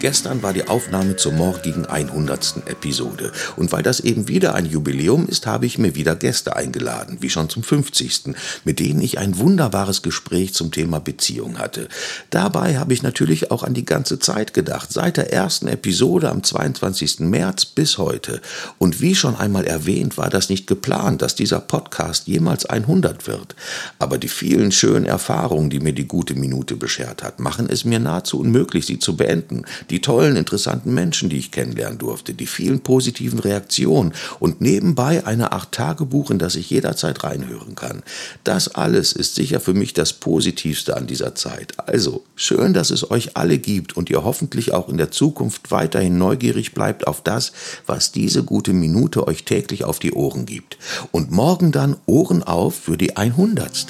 Gestern war die Aufnahme zur morgigen 100. Episode. Und weil das eben wieder ein Jubiläum ist, habe ich mir wieder Gäste eingeladen, wie schon zum 50. mit denen ich ein wunderbares Gespräch zum Thema Beziehung hatte. Dabei habe ich natürlich auch an die ganze Zeit gedacht, seit der ersten Episode am 22. März bis heute. Und wie schon einmal erwähnt, war das nicht geplant, dass dieser Podcast jemals 100 wird. Aber die vielen schönen Erfahrungen, die mir die gute Minute beschert hat, machen es mir nahezu unmöglich, sie zu beenden die tollen, interessanten Menschen, die ich kennenlernen durfte, die vielen positiven Reaktionen und nebenbei eine Art Tagebuch, in das ich jederzeit reinhören kann. Das alles ist sicher für mich das Positivste an dieser Zeit. Also, schön, dass es euch alle gibt und ihr hoffentlich auch in der Zukunft weiterhin neugierig bleibt auf das, was diese gute Minute euch täglich auf die Ohren gibt. Und morgen dann Ohren auf für die 100.